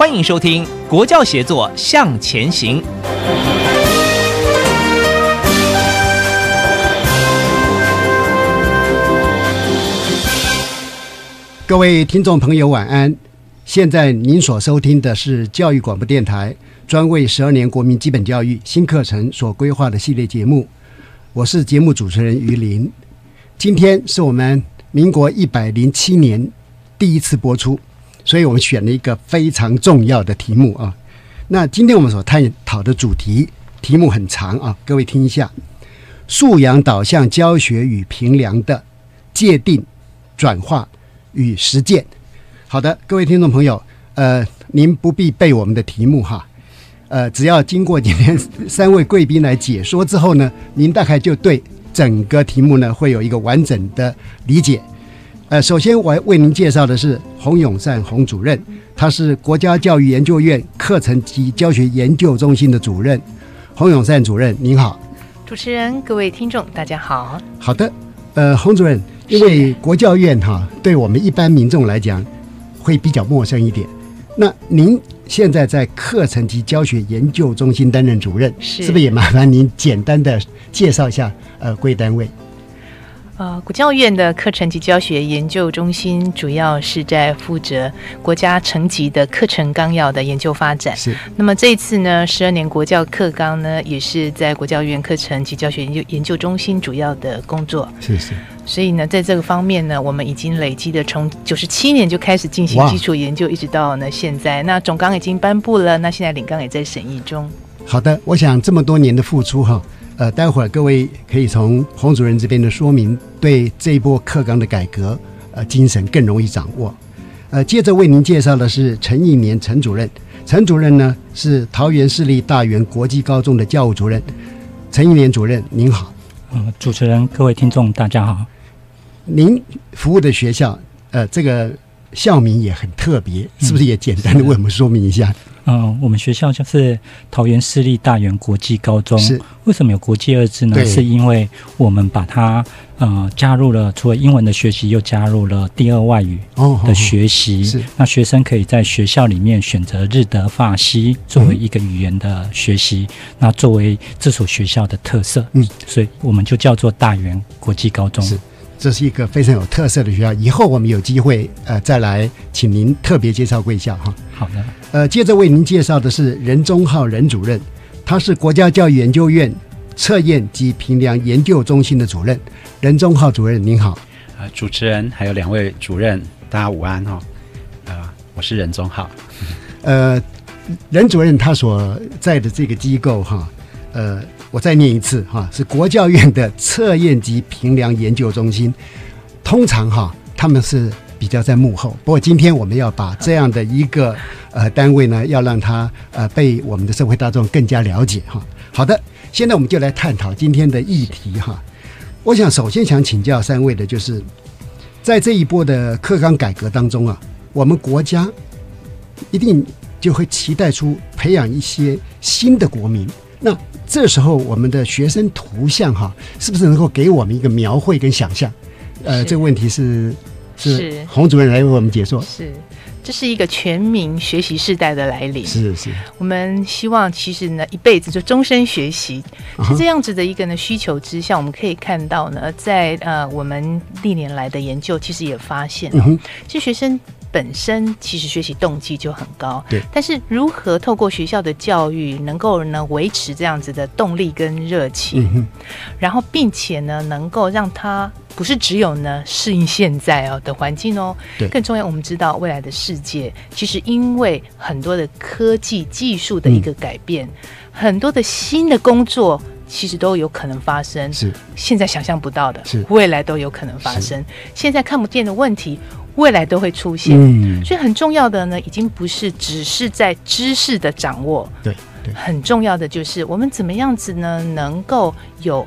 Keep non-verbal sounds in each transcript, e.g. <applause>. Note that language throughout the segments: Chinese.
欢迎收听《国教协作向前行》。各位听众朋友，晚安！现在您所收听的是教育广播电台专为十二年国民基本教育新课程所规划的系列节目，我是节目主持人于林。今天是我们民国一百零七年第一次播出，所以我们选了一个非常重要的题目啊。那今天我们所探讨的主题题目很长啊，各位听一下：素养导向教学与评量的界定、转化。与实践，好的，各位听众朋友，呃，您不必背我们的题目哈，呃，只要经过今天三位贵宾来解说之后呢，您大概就对整个题目呢会有一个完整的理解。呃，首先我为您介绍的是洪永善洪主任，他是国家教育研究院课程及教学研究中心的主任。洪永善主任您好，主持人各位听众大家好。好的，呃，洪主任。因为国教院哈，对我们一般民众来讲会比较陌生一点。那您现在在课程及教学研究中心担任主任，是不是也麻烦您简单的介绍一下呃贵单位？呃，国教院的课程及教学研究中心主要是在负责国家层级的课程纲要的研究发展。是。那么这一次呢，十二年国教课纲呢，也是在国教院课程及教学研究研究中心主要的工作。是是。所以呢，在这个方面呢，我们已经累积的从九十七年就开始进行基础研究，一直到呢现在。那总纲已经颁布了，那现在领纲也在审议中。好的，我想这么多年的付出哈。呃，待会儿各位可以从洪主任这边的说明，对这一波课纲的改革，呃，精神更容易掌握。呃，接着为您介绍的是陈义年陈主任，陈主任呢是桃园市立大园国际高中的教务主任。陈义年主任您好，呃，主持人各位听众大家好。您服务的学校，呃，这个校名也很特别，是不是也简单的为我们说明一下？嗯，我们学校就是桃园市立大园国际高中。是为什么有“国际”二字呢？是因为我们把它呃加入了除了英文的学习，又加入了第二外语的学习。是那学生可以在学校里面选择日德法西作为一个语言的学习，那作为这所学校的特色。嗯，所以我们就叫做大园国际高中。是。这是一个非常有特色的学校，以后我们有机会呃再来请您特别介绍贵校哈。好的，呃，接着为您介绍的是任忠浩任主任，他是国家教育研究院测验及评量研究中心的主任。任忠浩主任您好，呃，主持人还有两位主任，大家午安哈。呃，我是任忠浩。呃，任主任他所在的这个机构哈，呃。我再念一次哈，是国教院的测验及评量研究中心。通常哈，他们是比较在幕后。不过今天我们要把这样的一个呃单位呢，要让它呃被我们的社会大众更加了解哈。好的，现在我们就来探讨今天的议题哈。我想首先想请教三位的就是，在这一波的课纲改革当中啊，我们国家一定就会期待出培养一些新的国民。那这时候，我们的学生图像哈，是不是能够给我们一个描绘跟想象？呃，这个问题是是洪主任来为我们解说。是。这是一个全民学习时代的来临。是是，我们希望其实呢，一辈子就终身学习，是这样子的一个呢需求之下，我们可以看到呢，在呃我们历年来的研究，其实也发现，其实学生本身其实学习动机就很高。对。但是如何透过学校的教育，能够呢维持这样子的动力跟热情，然后并且呢能够让他。不是只有呢适应现在哦的环境哦，对，更重要，我们知道未来的世界其实因为很多的科技技术的一个改变，很多的新的工作其实都有可能发生，是现在想象不到的，是未来都有可能发生，现在看不见的问题，未来都会出现，嗯，所以很重要的呢，已经不是只是在知识的掌握，对对，很重要的就是我们怎么样子呢，能够有。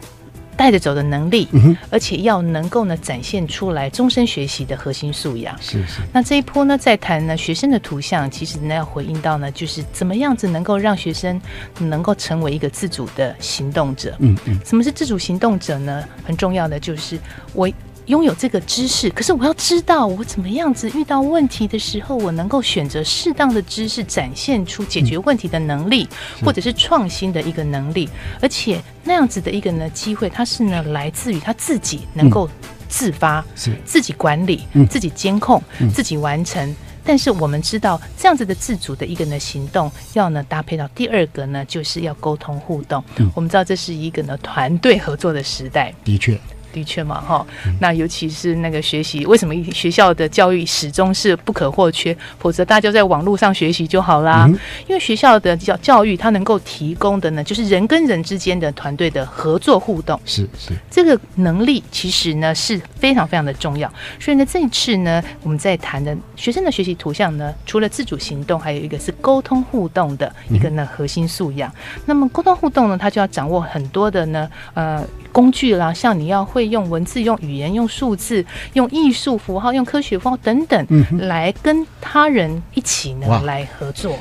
带着走的能力，而且要能够呢展现出来终身学习的核心素养。是是。那这一波呢，在谈呢学生的图像，其实呢要回应到呢，就是怎么样子能够让学生能够成为一个自主的行动者。嗯嗯。什么是自主行动者呢？很重要的就是我。拥有这个知识，可是我要知道我怎么样子遇到问题的时候，我能够选择适当的知识，展现出解决问题的能力，或者是创新的一个能力。而且那样子的一个呢机会，它是呢来自于他自己能够自发，是自己管理、自己监控、自己完成。但是我们知道，这样子的自主的一个呢行动，要呢搭配到第二个呢，就是要沟通互动。我们知道这是一个呢团队合作的时代，的确。的确嘛，哈，那尤其是那个学习，为什么学校的教育始终是不可或缺？否则大家在网络上学习就好啦。因为学校的教教育，它能够提供的呢，就是人跟人之间的团队的合作互动。是是，这个能力其实呢是非常非常的重要。所以呢，这一次呢，我们在谈的学生的学习图像呢，除了自主行动，还有一个是沟通互动的一个呢核心素养。那么沟通互动呢，它就要掌握很多的呢，呃。工具啦，像你要会用文字、用语言、用数字、用艺术符号、用科学符号等等，来跟他人一起呢来合作。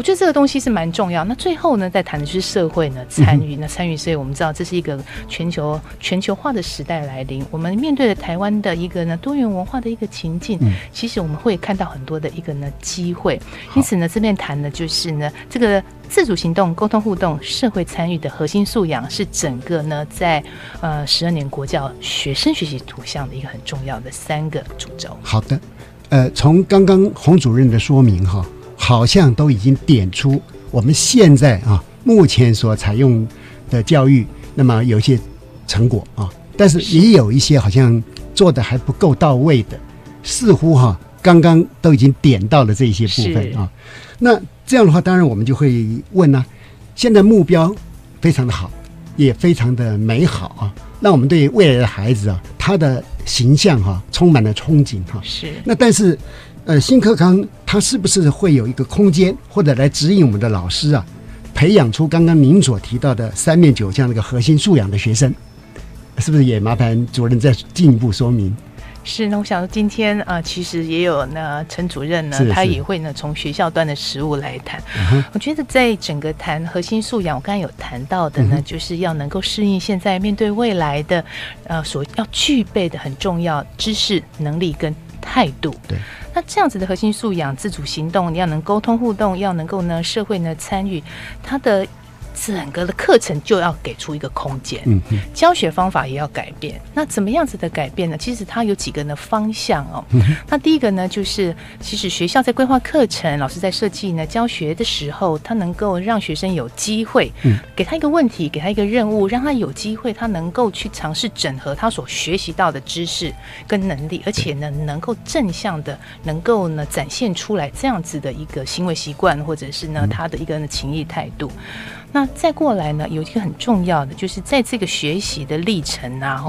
我觉得这个东西是蛮重要。那最后呢，在谈的是社会呢参与。那参与，所以我们知道这是一个全球全球化的时代来临。我们面对了台湾的一个呢多元文化的一个情境，其实我们会看到很多的一个呢机会。因此呢，这边谈的就是呢这个自主行动、沟通互动、社会参与的核心素养，是整个呢在呃十二年国教学生学习图像的一个很重要的三个主轴。好的，呃，从刚刚洪主任的说明哈。好像都已经点出我们现在啊目前所采用的教育，那么有一些成果啊，但是也有一些好像做的还不够到位的，似乎哈刚刚都已经点到了这些部分啊。那这样的话，当然我们就会问呢，现在目标非常的好，也非常的美好啊，那我们对未来的孩子啊，他的形象哈充满了憧憬哈。是。那但是。呃，新课纲它是不是会有一个空间，或者来指引我们的老师啊，培养出刚刚您所提到的三面九这样的一个核心素养的学生，是不是也麻烦主任再进一步说明？是，那我想今天啊，其实也有呢陈主任呢，他也会呢从学校端的实务来谈。我觉得在整个谈核心素养，我刚才有谈到的呢，就是要能够适应现在面对未来的呃所要具备的很重要知识能力跟态度。对。这样子的核心素养，自主行动，你要能沟通互动，要能够呢社会呢参与，它的。整个的课程就要给出一个空间，嗯，教学方法也要改变。那怎么样子的改变呢？其实它有几个呢方向哦。那第一个呢，就是其实学校在规划课程，老师在设计呢教学的时候，他能够让学生有机会，嗯，给他一个问题，给他一个任务，让他有机会，他能够去尝试整合他所学习到的知识跟能力，而且呢，能够正向的，能够呢展现出来这样子的一个行为习惯，或者是呢他的一个情谊态度。那再过来呢，有一个很重要的，就是在这个学习的历程啊，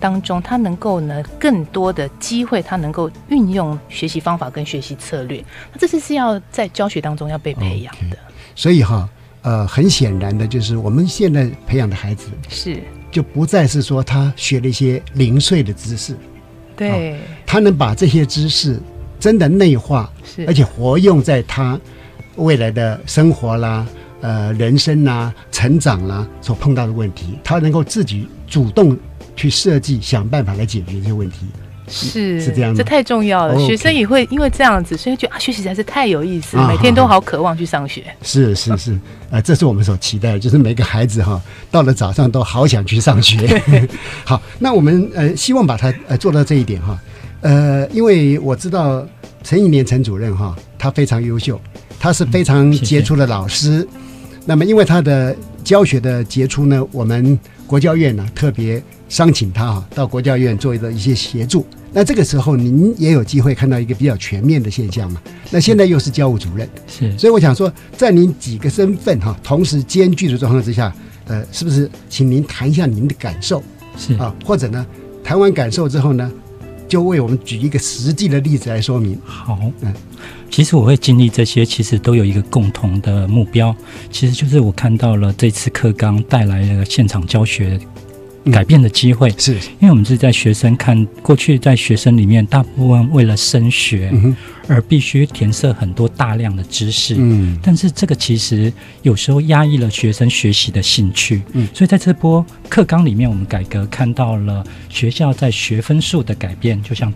当中，他能够呢更多的机会，他能够运用学习方法跟学习策略，那这是是要在教学当中要被培养的。所以哈，呃，很显然的就是我们现在培养的孩子是。就不再是说他学了一些零碎的知识，对，他能把这些知识真的内化，是。而且活用在他未来的生活啦。呃，人生啦，成长啦，所碰到的问题，他能够自己主动去设计、想办法来解决这些问题，是是这样吗这太重要了。学生也会因为这样子，所以觉得啊，学习实在是太有意思，啊每天都好渴望去上学。是是是，呃，这是我们所期待的，就是每个孩子哈，到了早上都好想去上学。<laughs> 好，那我们呃希望把它呃做到这一点哈，呃，因为我知道陈一年陈主任哈，他非常优秀，他是非常杰出的老师。那么因为他的教学的杰出呢，我们国教院呢特别商请他哈到国教院做的一些协助。那这个时候您也有机会看到一个比较全面的现象嘛？那现在又是教务主任。是所以我想说，在您几个身份哈同时兼具的状况之下，呃，是不是请您谈一下您的感受是啊？或者呢，谈完感受之后呢，就为我们举一个实际的例子来说明。好。嗯，其实我会经历这些，其实都有一个共同的目标，其实就是我看到了这次课纲带来了现场教学改变的机会。是，因为我们是在学生看过去，在学生里面，大部分为了升学嗯，而必须填设很多大量的知识。嗯。但是这个其实有时候压抑了学生学习的兴趣，嗯。所以在这波课纲里面，我们改革看到了学校在学分数的改变，就像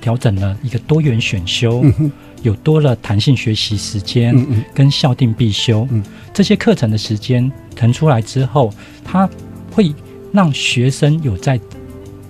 调整了一个多元选修，嗯有多了弹性学习时间，跟校定必修，嗯。这些课程的时间腾出来之后，它会让学生有在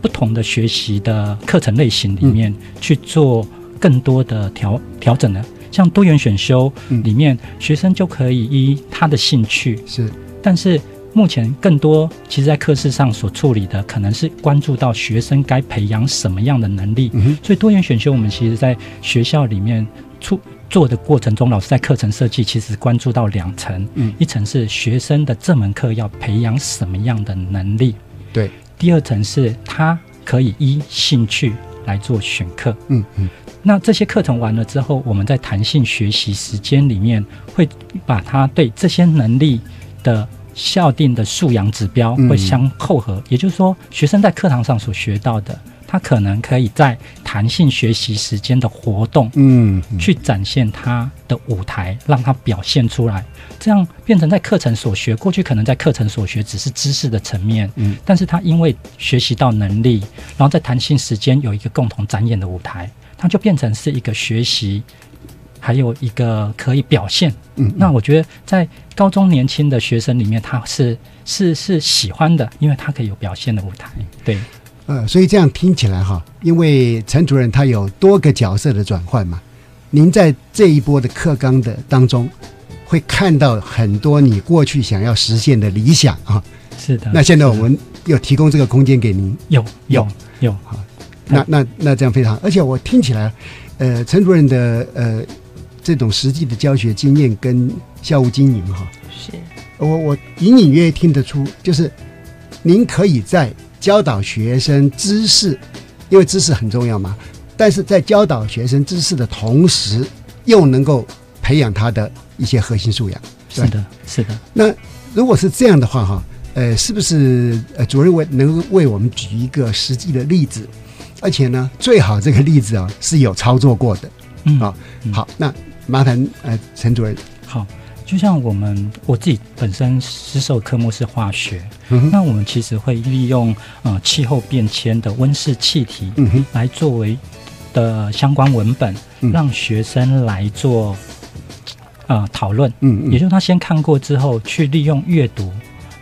不同的学习的课程类型里面去做更多的调调整呢。像多元选修嗯里面，学生就可以依他的兴趣，是，但是目前更多其实在课室上所处理的，可能是关注到学生该培养什么样的能力。嗯所以多元选修，我们其实在学校里面处做的过程中，老师在课程设计其实关注到两层，嗯。一层是学生的这门课要培养什么样的能力，对，第二层是他可以依兴趣来做选课。嗯嗯。那这些课程完了之后，我们在弹性学习时间里面，会把他对这些能力的校定的素养指标嗯。会相扣合，也就是说，学生在课堂上所学到的，他可能可以在弹性学习时间的活动嗯嗯去展现他的舞台，让他表现出来，这样变成在课程所学。过去可能在课程所学只是知识的层面，嗯，但是他因为学习到能力，然后在弹性时间有一个共同展演的舞台，他就变成是一个学习，还有一个可以表现。嗯，那我觉得在高中年轻的学生里面，他是是是喜欢的，因为他可以有表现的舞台。对，呃，所以这样听起来哈，因为陈主任他有多个角色的转换嘛，您在这一波的课纲的当中，会看到很多你过去想要实现的理想啊。是的。那现在我们有提供这个空间给您，有有有好，那那那这样非常，而且我听起来，呃，陈主任的呃这种实际的教学经验跟校务经营哈，是我我隐隐约约听得出，就是您可以在教导学生知识，因为知识很重要嘛，但是在教导学生知识的同时，又能够培养他的一些核心素养。是的，是的。那如果是这样的话哈，呃，是不是呃主任为能为我们举一个实际的例子？而且呢，最好这个例子啊是有操作过的。嗯好嗯好，那麻烦呃陈主任，好，就像我们我自己本身实授科目是化学，嗯那我们其实会利用呃气候变迁的温室气体来作为的相关文本，嗯。让学生来做呃讨论。嗯嗯。也就是他先看过之后，去利用阅读，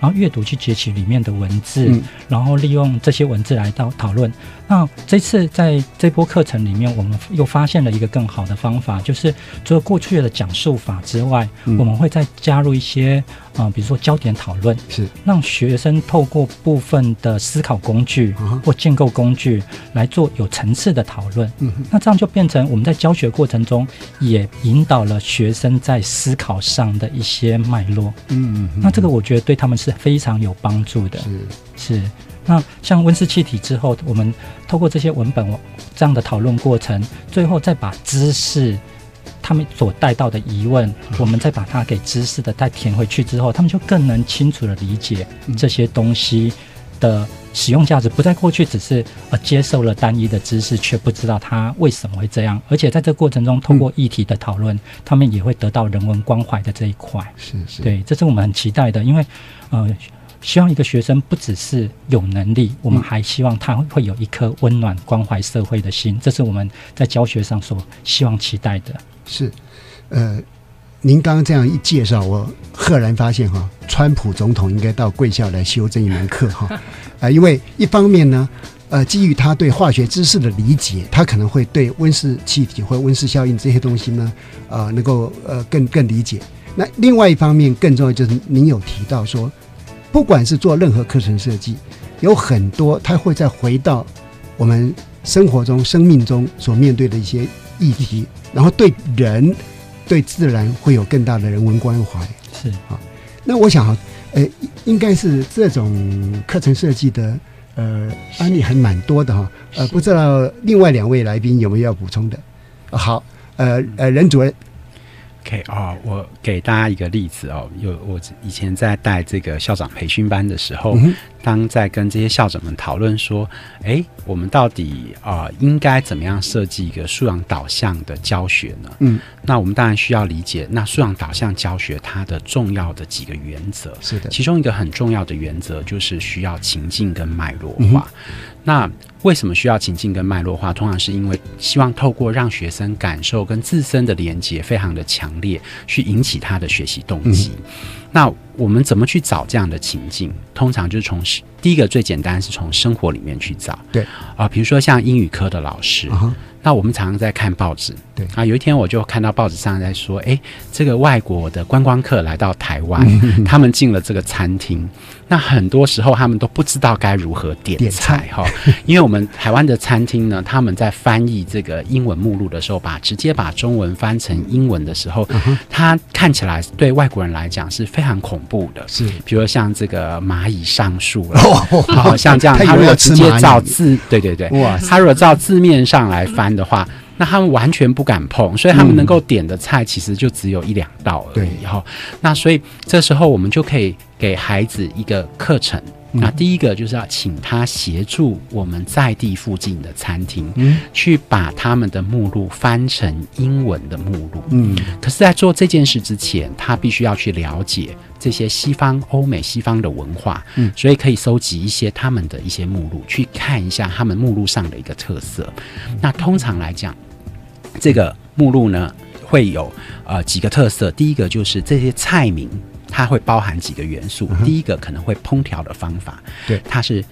然后阅读去截取里面的文字，嗯然后利用这些文字来到讨论。那这次在这波课程里面，我们又发现了一个更好的方法，就是除了过去的讲述法之外，嗯我们会再加入一些呃，比如说焦点讨论，是让学生透过部分的思考工具或建构工具来做有层次的讨论。嗯哼那这样就变成我们在教学过程中也引导了学生在思考上的一些脉络。嗯嗯，那这个我觉得对他们是非常有帮助的。是是，那像温室气体之后，我们透过这些文本这样的讨论过程，最后再把知识他们所带到的疑问，我们再把它给知识的再填回去之后，他们就更能清楚的理解这些东西的使用价值，不在过去只是呃接受了单一的知识，却不知道它为什么会这样，而且在这过程中，通过议题的讨论，他们也会得到人文关怀的这一块。是是，对，这是我们很期待的，因为呃，希望一个学生不只是有能力，我们还希望他会有一颗温暖关怀社会的心，这是我们在教学上所希望期待的。是，呃，您刚刚这样一介绍，我赫然发现哈，川普总统应该到贵校来修这一门课哈，啊，<laughs> 因为一方面呢，呃，基于他对化学知识的理解，他可能会对温室气体或温室效应这些东西呢，呃，能够呃更更理解。那另外一方面，更重要就是您有提到说，不管是做任何课程设计，有很多他会再回到我们生活中、生命中所面对的一些议题，然后对人、对自然会有更大的人文关怀。是啊，那我想哈，呃，应该是这种课程设计的呃案例还蛮多的哈。呃，不知道另外两位来宾有没有要补充的？好，呃呃，任主任。OK 哦，我给大家一个例子哦，有我以前在带这个校长培训班的时候，嗯当在跟这些校长们讨论说，诶，我们到底啊、呃应该怎么样设计一个素养导向的教学呢？嗯，那我们当然需要理解，那素养导向教学它的重要的几个原则，是的，其中一个很重要的原则就是需要情境跟脉络嗯化。那为什么需要情境跟脉络化？通常是因为希望透过让学生感受跟自身的连接非常的强烈，去引起他的学习动机。那我们怎么去找这样的情境？通常就是从第一个最简单是从生活里面去找。对啊、比如说像英语科的老师，那我们常常在看报纸，对。啊，有一天我就看到报纸上在说，哎，这个外国的观光客来到台湾，他们进了这个餐厅，那很多时候他们都不知道该如何点点菜哈，因为我们台湾的餐厅呢，他们在翻译这个英文目录的时候，把直接把中文翻成英文的时候，它看起来对外国人来讲是非常恐怖的，是。比如像这个蚂蚁上树了，好像这样，他如果直接照字，对对对，哇他如果照字面上来翻的话，那他们完全不敢碰，所以他们能够点的菜其实就只有一两道而已。对哈，那所以这时候我们就可以给孩子一个课程。那第一个就是要请他协助我们在地附近的餐厅，嗯。去把他们的目录翻成英文的目录。嗯。可是，在做这件事之前，他必须要去了解这些西方、欧美、西方的文化，嗯。所以可以收集一些他们的一些目录，去看一下他们目录上的一个特色。那通常来讲，这个目录呢会有呃几个特色，第一个就是这些菜名它会包含几个元素，第一个可能会烹调的方法，对。它是。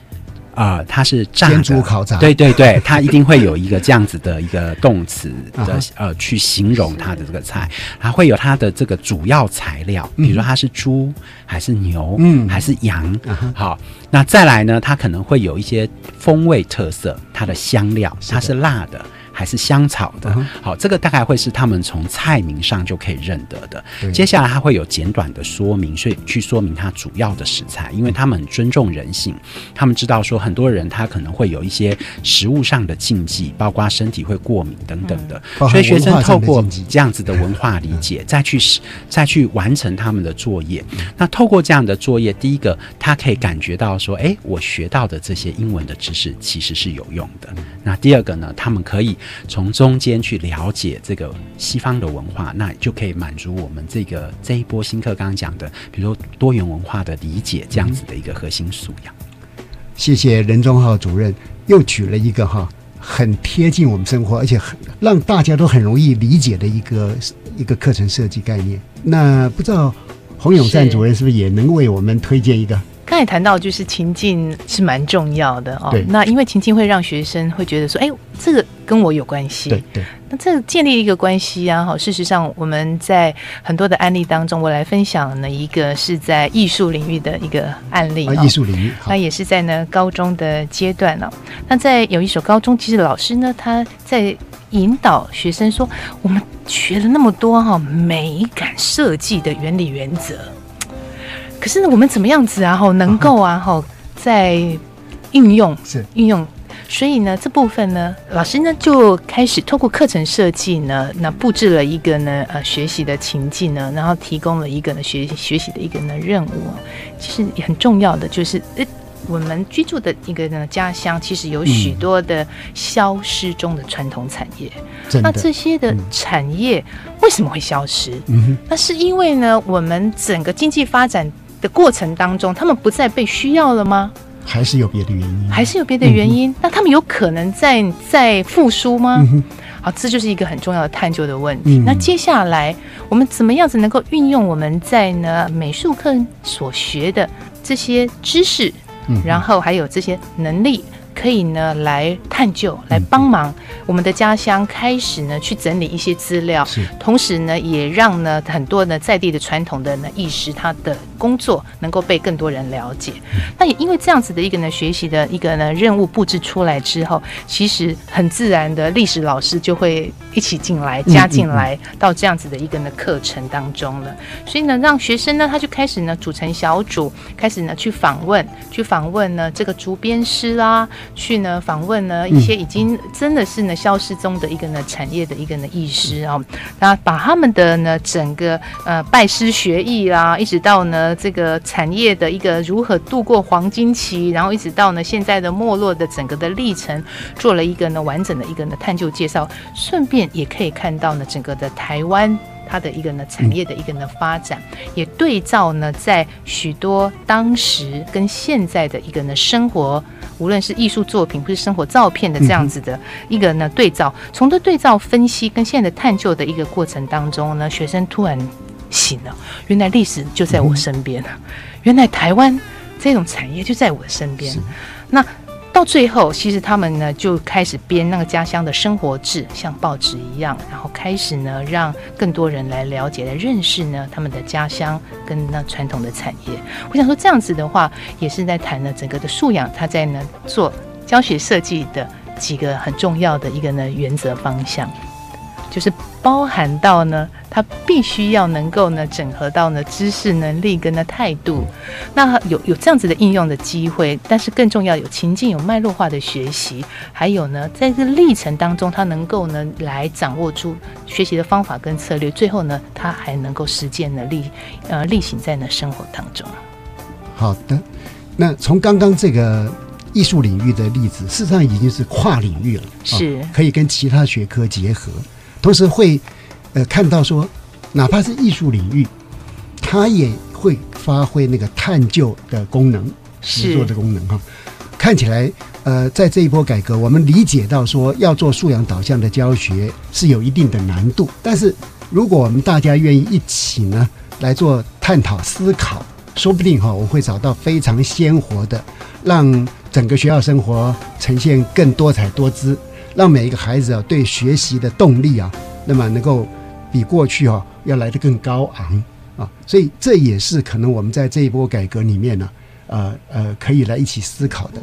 啊、它是炸的。煮烤炸。对对对，<laughs> 它一定会有一个这样子的一个动词的呃去形容它的这个菜，它会有它的这个主要材料，比如说它是猪还是牛，嗯。还是羊，好，那再来呢，它可能会有一些风味特色，它的香料，它是辣的。还是香草的。嗯，好，这个大概会是他们从菜名上就可以认得的。接下来它会有简短的说明，所以去说明它主要的食材，因为他们很尊重人性，他们知道说很多人他可能会有一些食物上的禁忌，包括身体会过敏等等的，所以学生透过这样子的文化理解，再去再去完成他们的作业。那透过这样的作业，第一个他可以感觉到说，诶，我学到的这些英文的知识其实是有用的。那第二个呢，他们可以从中间去了解这个西方的文化，那就可以满足我们这个这一波新课刚刚讲的，比如说多元文化的理解这样子的一个核心素养。谢谢任忠浩主任又举了一个哈很贴近我们生活，而且很让大家都很容易理解的一个一个课程设计概念。那不知道洪永善主任是不是也能为我们推荐一个？刚才谈到就是情境是蛮重要的哦。那因为情境会让学生会觉得说，哎，这个跟我有关系。对对，那这个建立一个关系啊，哈，事实上我们在很多的案例当中，我来分享呢一个是在艺术领域的一个案例啊，哦艺术领域那，也是在呢高中的阶段哦。那在有一所高中，其实老师呢他在引导学生说，我们学了那么多哈、美感设计的原理原则，可是呢我们怎么样子啊哈能够啊哈在应用是运用。所以呢，这部分呢，老师呢就开始透过课程设计呢，那布置了一个呢呃学习的情境呢，然后提供了一个呢学学习的一个呢任务啊。其实也很重要的就是，呃，我们居住的一个呢家乡，其实有许多的消失中的传统产业。那，这些的产业为什么会消失？嗯哼，那是因为呢，我们整个经济发展的过程当中，他们不再被需要了吗？还是有别的原因？还是有别的原因？那他们有可能在在复苏吗？嗯好，这就是一个很重要的探究的问题。嗯那接下来我们怎么样子能够运用我们在呢美术课所学的这些知识，嗯然后还有这些能力？可以呢，来探究，来帮忙我们的家乡开始呢去整理一些资料，是同时呢，也让呢很多呢在地的传统的呢意识他的工作能够被更多人了解。那也因为这样子的一个呢学习的一个呢任务布置出来之后，其实很自然的历史老师就会一起进来加进来到这样子的一个呢课程当中了。所以呢，让学生呢他就开始呢组成小组，开始呢去访问，去访问呢这个竹编师啦，去呢访问呢一些已经真的是呢消失中的一个呢产业的一个呢艺师啊、那把他们的呢整个呃拜师学艺啦，一直到呢这个产业的一个如何度过黄金期，然后一直到呢现在的没落的整个的历程，做了一个呢完整的一个呢探究介绍，顺便也可以看到呢整个的台湾。它的一个呢产业的一个呢发展，也对照呢在许多当时跟现在的一个呢生活，无论是艺术作品或是生活照片的这样子的一个呢对照，从这对照分析跟现在的探究的一个过程当中呢，学生突然醒了，原来历史就在我身边啊，原来台湾这种产业就在我身边。那到最后，其实他们呢就开始编那个家乡的生活志，像报纸一样，然后开始呢让更多人来了解、来认识呢他们的家乡跟那传统的产业。我想说，这样子的话，也是在谈呢整个的素养，他在呢做教学设计的几个很重要的一个呢原则方向。就是包含到呢，他必须要能够呢整合到呢知识能力跟呢态度，那有有这样子的应用的机会，但是更重要有情境有脉络化的学习，还有呢在这个历程当中，他能够呢来掌握出学习的方法跟策略，最后呢他还能够实践呢力呃力行在呢生活当中。好的，那从刚刚这个艺术领域的例子，事实上已经是跨领域了，是可以跟其他学科结合，同时会呃看到说，哪怕是艺术领域，它也会发挥那个探究的功能、实作的功能哈。看起来，呃，在这一波改革，我们理解到说要做素养导向的教学是有一定的难度，但是如果我们大家愿意一起呢来做探讨思考，说不定哈、我们会找到非常鲜活的，让整个学校生活呈现更多彩多姿，让每一个孩子啊对学习的动力啊，那么能够比过去啊要来得更高昂啊，所以这也是可能我们在这一波改革里面呢，呃呃，可以来一起思考的。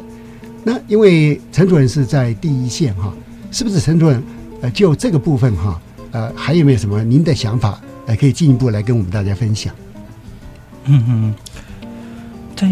那因为陈主任是在第一线哈，是不是陈主任？呃，就这个部分哈，呃，还有没有什么您的想法？呃，可以进一步来跟我们大家分享。嗯嗯，在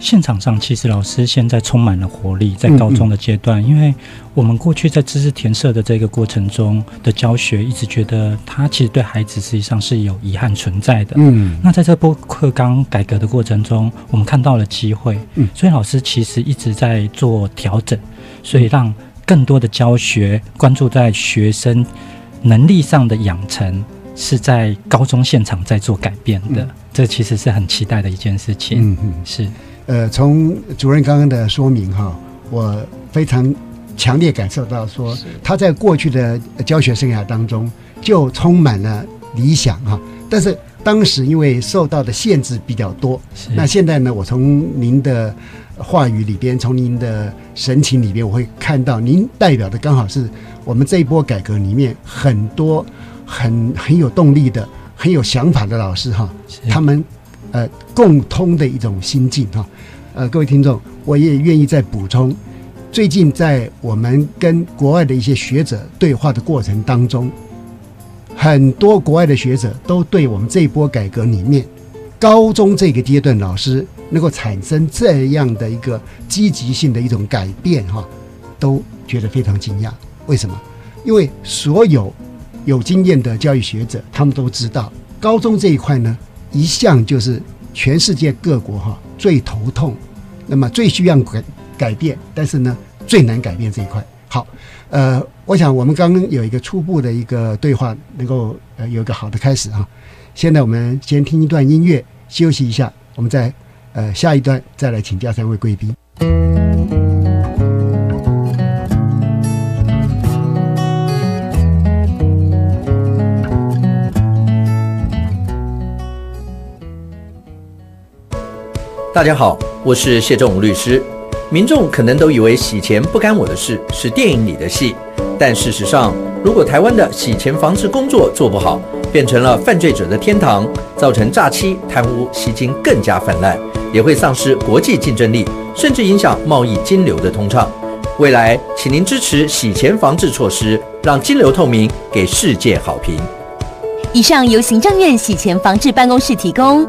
现场上，其实老师现在充满了活力，在高中的阶段，因为我们过去在知识填设的这个过程中的教学，一直觉得它其实对孩子实际上是有遗憾存在的。嗯那在这波课纲改革的过程中，我们看到了机会，嗯所以老师其实一直在做调整，所以让更多的教学关注在学生能力上的养成，是在高中现场在做改变的。嗯这其实是很期待的一件事情。嗯嗯。是，呃，从主任刚刚的说明哈，我非常强烈感受到说，他在过去的教学生涯当中就充满了理想哈，但是当时因为受到的限制比较多，那现在呢，我从您的话语里边，从您的神情里边，我会看到您代表的刚好是我们这一波改革里面很多很很有动力的、很有想法的老师哈，他们呃共通的一种心境哈。呃，各位听众，我也愿意再补充，最近在我们跟国外的一些学者对话的过程当中，很多国外的学者都对我们这一波改革里面，高中这个阶段老师能够产生这样的一个积极性的一种改变哈，都觉得非常惊讶。为什么？因为所有有经验的教育学者，他们都知道，高中这一块呢，一向就是全世界各国哈最头痛，那么最需要改改变，但是呢最难改变这一块。好，呃，我想我们刚刚有一个初步的一个对话，能够呃有一个好的开始哈。现在我们先听一段音乐，休息一下，我们在呃下一段再来请教三位贵宾。大家好，我是谢仲武律师。民众可能都以为洗钱不干我的事，是电影里的戏。但事实上，如果台湾的洗钱防治工作做不好，变成了犯罪者的天堂，造成诈欺、贪污、吸金更加泛滥，也会丧失国际竞争力，甚至影响贸易金流的通畅。未来，请您支持洗钱防治措施，让金流透明，给世界好评。以上由行政院洗钱防治办公室提供。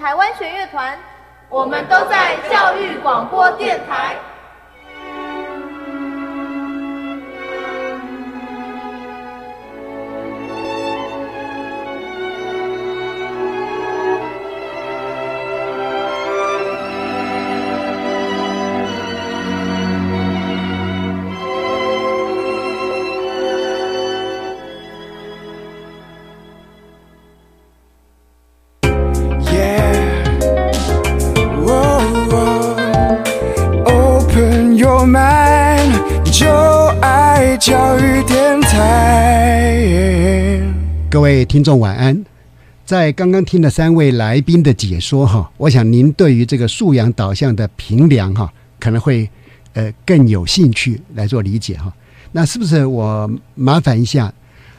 台湾弦乐团，我们都在教育广播电台。听众晚安，在刚刚听了三位来宾的解说哈，我想您对于这个素养导向的评量哈，可能会呃更有兴趣来做理解哈。那是不是我麻烦一下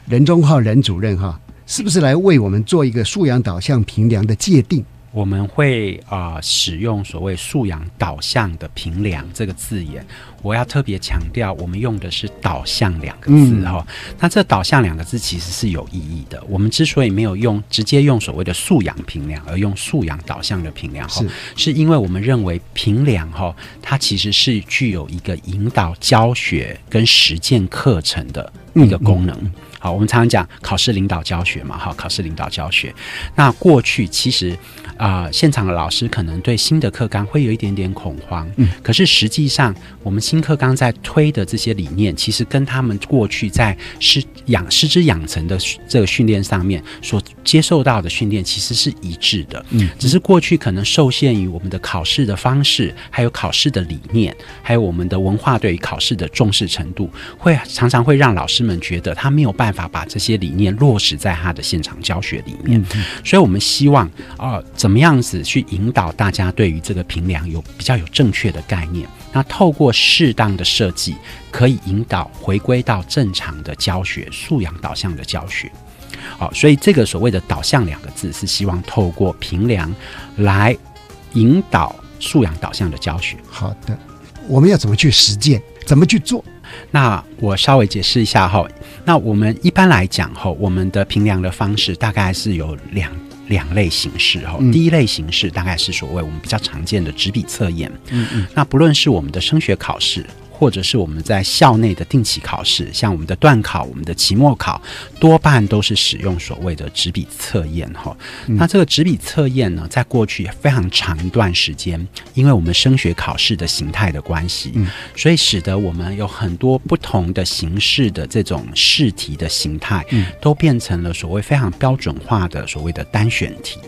任忠浩任主任哈，是不是来为我们做一个素养导向评量的界定？我们会啊、呃、使用所谓素养导向的评量这个字眼，我要特别强调，我们用的是导向两个字哈、嗯。那这导向两个字其实是有意义的。我们之所以没有用直接用所谓的素养评量，而用素养导向的评量哈，是因为我们认为评量哈，它其实是具有一个引导教学跟实践课程的一个功能。嗯嗯好，我们常常讲考试领导教学嘛，哈，考试领导教学。那过去其实啊、呃，现场的老师可能对新的课纲会有一点点恐慌，嗯，可是实际上我们新课纲在推的这些理念，其实跟他们过去在师养师资养成的这个训练上面所接受到的训练其实是一致的，嗯，只是过去可能受限于我们的考试的方式，还有考试的理念，还有我们的文化对于考试的重视程度，会常常会让老师们觉得他没有办法。把这些理念落实在他的现场教学里面，嗯、所以我们希望啊、呃，怎么样子去引导大家对于这个平量有比较有正确的概念？那透过适当的设计，可以引导回归到正常的教学、素养导向的教学。好、所以这个所谓的“导向”两个字，是希望透过平量来引导素养导向的教学。好的，我们要怎么去实践？怎么去做？那我稍微解释一下哈。那我们一般来讲哈，我们的评量的方式大概是有两两类形式哈。嗯第一类形式大概是所谓我们比较常见的纸笔测验。嗯嗯。那不论是我们的升学考试，或者是我们在校内的定期考试，像我们的段考、我们的期末考，多半都是使用所谓的纸笔测验哈。嗯那这个纸笔测验呢，在过去非常长一段时间，因为我们升学考试的形态的关系，嗯所以使得我们有很多不同的形式的这种试题的形态，嗯都变成了所谓非常标准化的所谓的单选题。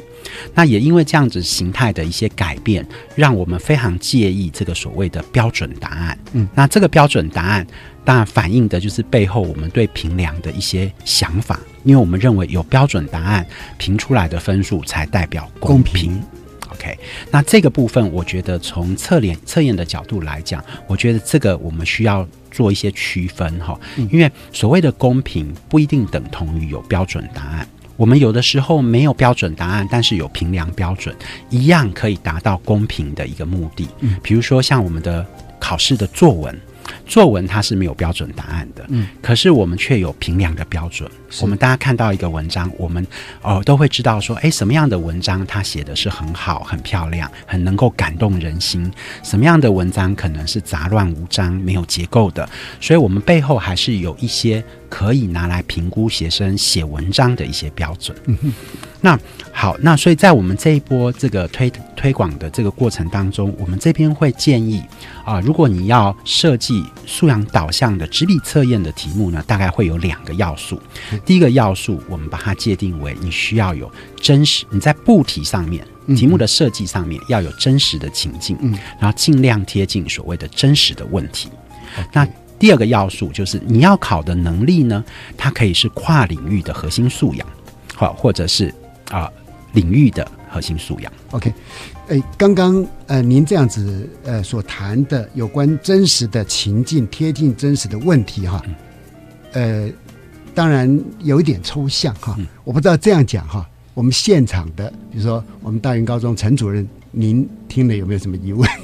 那也因为这样子形态的一些改变，让我们非常介意这个所谓的标准答案。嗯那那这个标准答案当然反映的就是背后我们对评量的一些想法，因为我们认为有标准答案评出来的分数才代表公平。OK，那这个部分，我觉得从测验测验的角度来讲，我觉得这个我们需要做一些区分哈，因为所谓的公平不一定等同于有标准答案。我们有的时候没有标准答案，但是有评量标准，一样可以达到公平的一个目的。嗯，比如说像我们的考试的作文。作文它是没有标准答案的，嗯，可是我们却有评量的标准。我们大家看到一个文章，我们哦都会知道说，哎，什么样的文章它写的是很好、很漂亮、很能够感动人心；什么样的文章可能是杂乱无章、没有结构的。所以，我们背后还是有一些可以拿来评估学生写文章的一些标准。那好，那所以在我们这一波这个推推广的这个过程当中，我们这边会建议啊，如果你要设计素养导向的纸笔测验的题目呢，大概会有两个要素。第一个要素，我们把它界定为你需要有真实，你在布题上面，题目的设计上面要有真实的情境，然后尽量贴近所谓的真实的问题。那第二个要素就是你要考的能力呢，它可以是跨领域的核心素养，好，或者是。啊，领域的核心素养。OK，哎，刚刚呃，您这样子呃所谈的有关真实的情境、贴近真实的问题哈，呃，当然有一点抽象哈。我不知道这样讲哈，我们现场的，比如说我们大云高中陈主任，您听了有没有什么疑问？<laughs>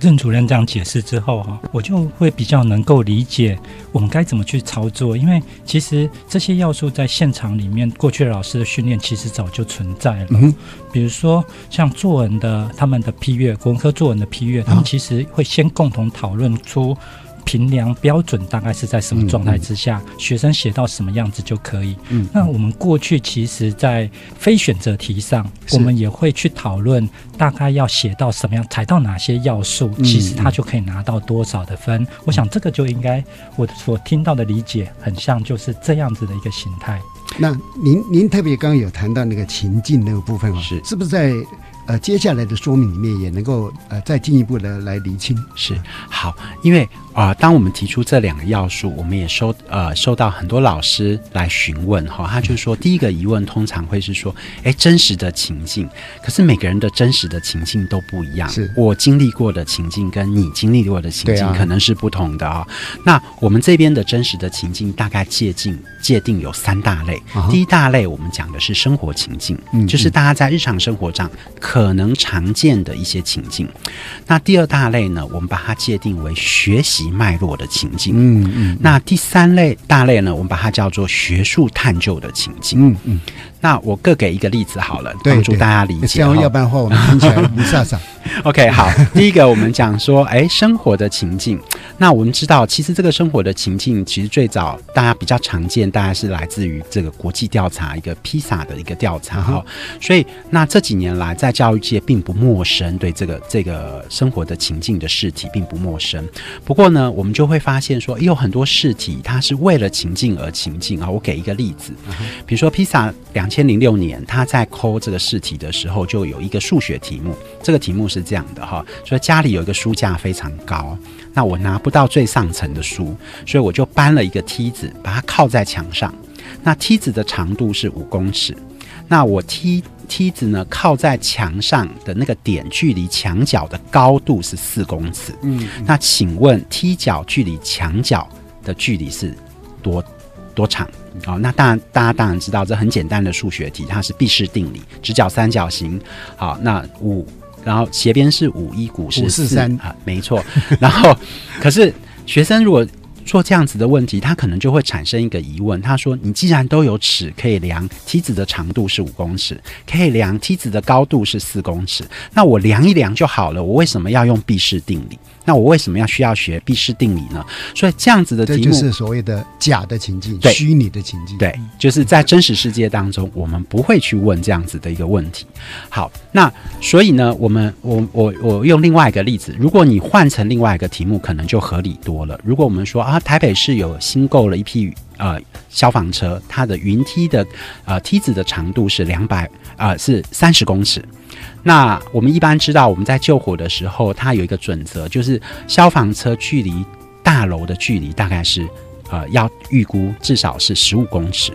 任主任这样解释之后哈，我就会比较能够理解我们该怎么去操作。因为其实这些要素在现场里面，过去的老师的训练其实早就存在了。嗯，比如说像作文的他们的批阅，国文科作文的批阅，他们其实会先共同讨论出。评量标准大概是在什么状态之下，学生写到什么样子就可以。嗯，那我们过去其实，在非选择题上，我们也会去讨论大概要写到什么样，踩到哪些要素，其实他就可以拿到多少的分。我想这个就应该我所听到的理解很像就是这样子的一个形态。那您您特别刚刚有谈到那个情境那个部分啊，是是不是在？呃，接下来的说明里面也能够呃再进一步的来厘清。是好，因为啊，当我们提出这两个要素，我们也收呃收到很多老师来询问哈，他就说第一个疑问通常会是说，哎，真实的情境，可是每个人的真实的情境都不一样。是我经历过的情境跟你经历过的情境可能是不同的啊。那我们这边的真实的情境大概界定界定有三大类。第一大类我们讲的是生活情境，就是大家在日常生活上。可能常见的一些情境，那第二大类呢，我们把它界定为学习脉络的情境。嗯嗯。那第三类大类呢，我们把它叫做学术探究的情境。嗯嗯。那我各给一个例子好了，帮助大家理解。这样要不然的话，我们听起来不飒飒。<laughs> OK，好，第一个我们讲说，哎，生活的情境。那我们知道，其实这个生活的情境，其实最早大家比较常见，大概是来自于这个国际调查一个披萨的一个调查哈。所以，那这几年来，在教育界并不陌生，对这个这个生活的情境的试题并不陌生。不过呢，我们就会发现说，有很多试题它是为了情境而情境啊。我给一个例子，比如说披萨两千零六年，他在抠这个试题的时候，就有一个数学题目，这个题目。是这样的哈，所以家里有一个书架非常高，那我拿不到最上层的书，所以我就搬了一个梯子，把它靠在墙上。那梯子的长度是五公尺，那我梯梯子呢靠在墙上的那个点，距离墙角的高度是四公尺。嗯，那请问梯角距离墙角的距离是多多长？哦，那当然大家当然知道，这很简单的数学题，它是毕氏定理，直角三角形。好，那五。然后斜边是五一股是四三啊，没错。然后，可是学生如果做这样子的问题，他可能就会产生一个疑问。他说：“你既然都有尺可以量，梯子的长度是五公尺，可以量梯子的高度是四公尺，那我量一量就好了。我为什么要用毕氏定理？”那我为什么要需要学毕氏定理呢？所以这样子的题目就是所谓的假的情境，虚拟的情境。对，就是在真实世界当中，我们不会去问这样子的一个问题。好，那所以呢，我们我我我用另外一个例子，如果你换成另外一个题目，可能就合理多了。如果我们说啊，台北市有新购了一批。呃消防车，它的云梯的呃梯子的长度是两百啊是三十公尺。那我们一般知道，我们在救火的时候，它有一个准则，就是消防车距离大楼的距离大概是呃要预估至少是十五公尺。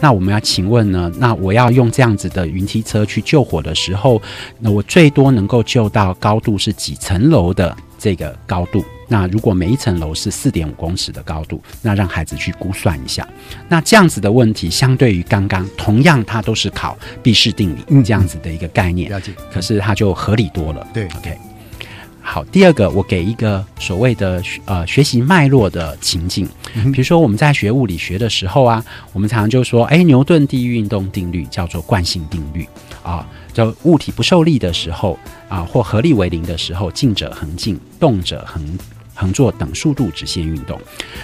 那我们要请问呢？那我要用这样子的云梯车去救火的时候，那我最多能够救到高度是几层楼的这个高度？那如果每一层楼是四点五公尺的高度，那让孩子去估算一下。那这样子的问题，相对于刚刚同样它都是考毕氏定理这样子的一个概念，了解。可是它就合理多了。对，OK。好，第二个，我给一个所谓的呃学习脉络的情境，比如说我们在学物理学的时候啊，我们常常就说，哎，牛顿第一运动定律叫做惯性定律啊，就物体不受力的时候啊，或合力为零的时候，静者恒静，动者恒横做等速度直线运动。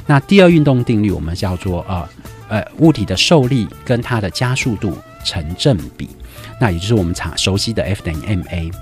那第二运动定律我们叫做呃呃物体的受力跟它的加速度成正比。那也就是我们常熟悉的 F 等于 ma。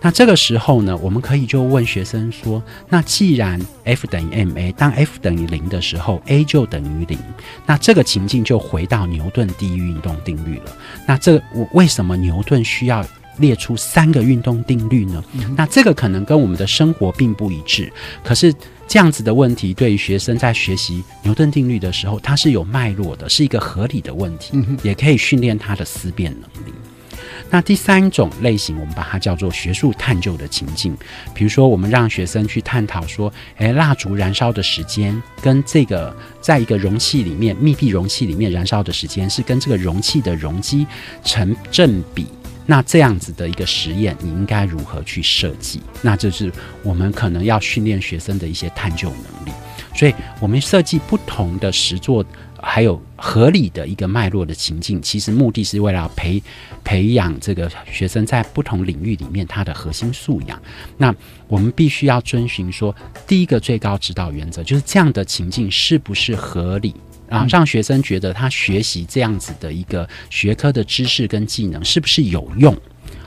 那这个时候呢，我们可以就问学生说：那既然 F 等于 ma，当 F 等于零的时候，a 就等于零。那这个情境就回到牛顿第一运动定律了。那这我为什么牛顿需要列出三个运动定律呢？那这个可能跟我们的生活并不一致。可是这样子的问题，对于学生在学习牛顿定律的时候，它是有脉络的，是一个合理的问题，也可以训练他的思辨能力。那第三种类型，我们把它叫做学术探究的情境。比如说，我们让学生去探讨说，诶，蜡烛燃烧的时间跟这个在一个容器里面密闭容器里面燃烧的时间是跟这个容器的容积成正比。那这样子的一个实验，你应该如何去设计？那这是我们可能要训练学生的一些探究能力。所以我们设计不同的实作。还有合理的一个脉络的情境，其实目的是为了培培养这个学生在不同领域里面他的核心素养。那我们必须要遵循说，第一个最高指导原则就是这样的情境是不是合理啊？让学生觉得他学习这样子的一个学科的知识跟技能是不是有用？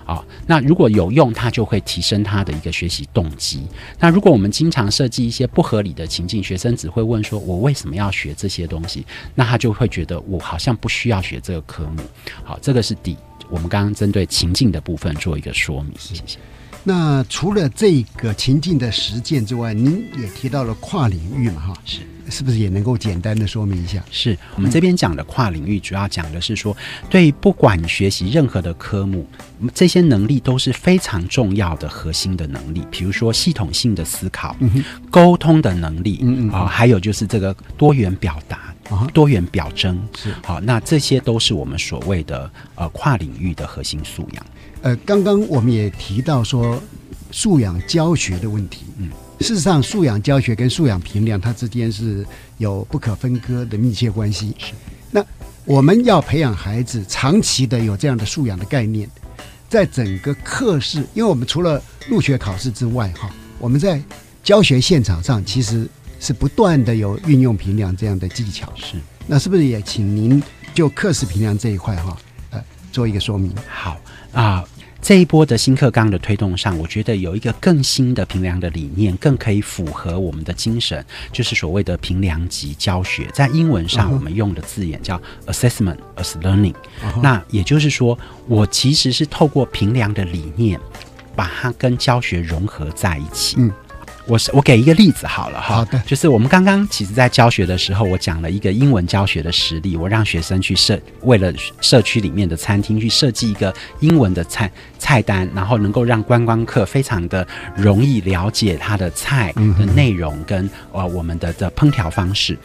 啊，那如果有用，他就会提升他的一个学习动机。那如果我们经常设计一些不合理的情境，学生只会问说：“我为什么要学这些东西？”那他就会觉得我好像不需要学这个科目。好，这个是第我们刚刚针对情境的部分做一个说明。谢谢。那除了这个情境的实践之外，您也提到了跨领域嘛？哈，是。是不是也能够简单的说明一下？是我们这边讲的跨领域，主要讲的是说，对不管学习任何的科目，这些能力都是非常重要的核心的能力。比如说系统性的思考、沟通的能力啊，还有就是这个多元表达、多元表征。是好，那这些都是我们所谓的呃跨领域的核心素养。呃，刚刚我们也提到说素养教学的问题，嗯。事实上，素养教学跟素养评量，它之间是有不可分割的密切关系。是，那我们要培养孩子长期的有这样的素养的概念，在整个课室，因为我们除了入学考试之外，哈，我们在教学现场上其实是不断的有运用评量这样的技巧。是，那是不是也请您就课时评量这一块，哈，呃，做一个说明？好啊。这一波的新课纲的推动上，我觉得有一个更新的评量的理念，更可以符合我们的精神，就是所谓的评量级教学。在英文上，我们用的字眼叫 assessment as learning。那也就是说，我其实是透过评量的理念，把它跟教学融合在一起。嗯。我是我给一个例子好了哈，好的，就是我们刚刚其实在教学的时候，我讲了一个英文教学的实例，我让学生去设为了社区里面的餐厅去设计一个英文的菜菜单，然后能够让观光客非常的容易了解它的菜的内容跟呃我们的的烹调方式。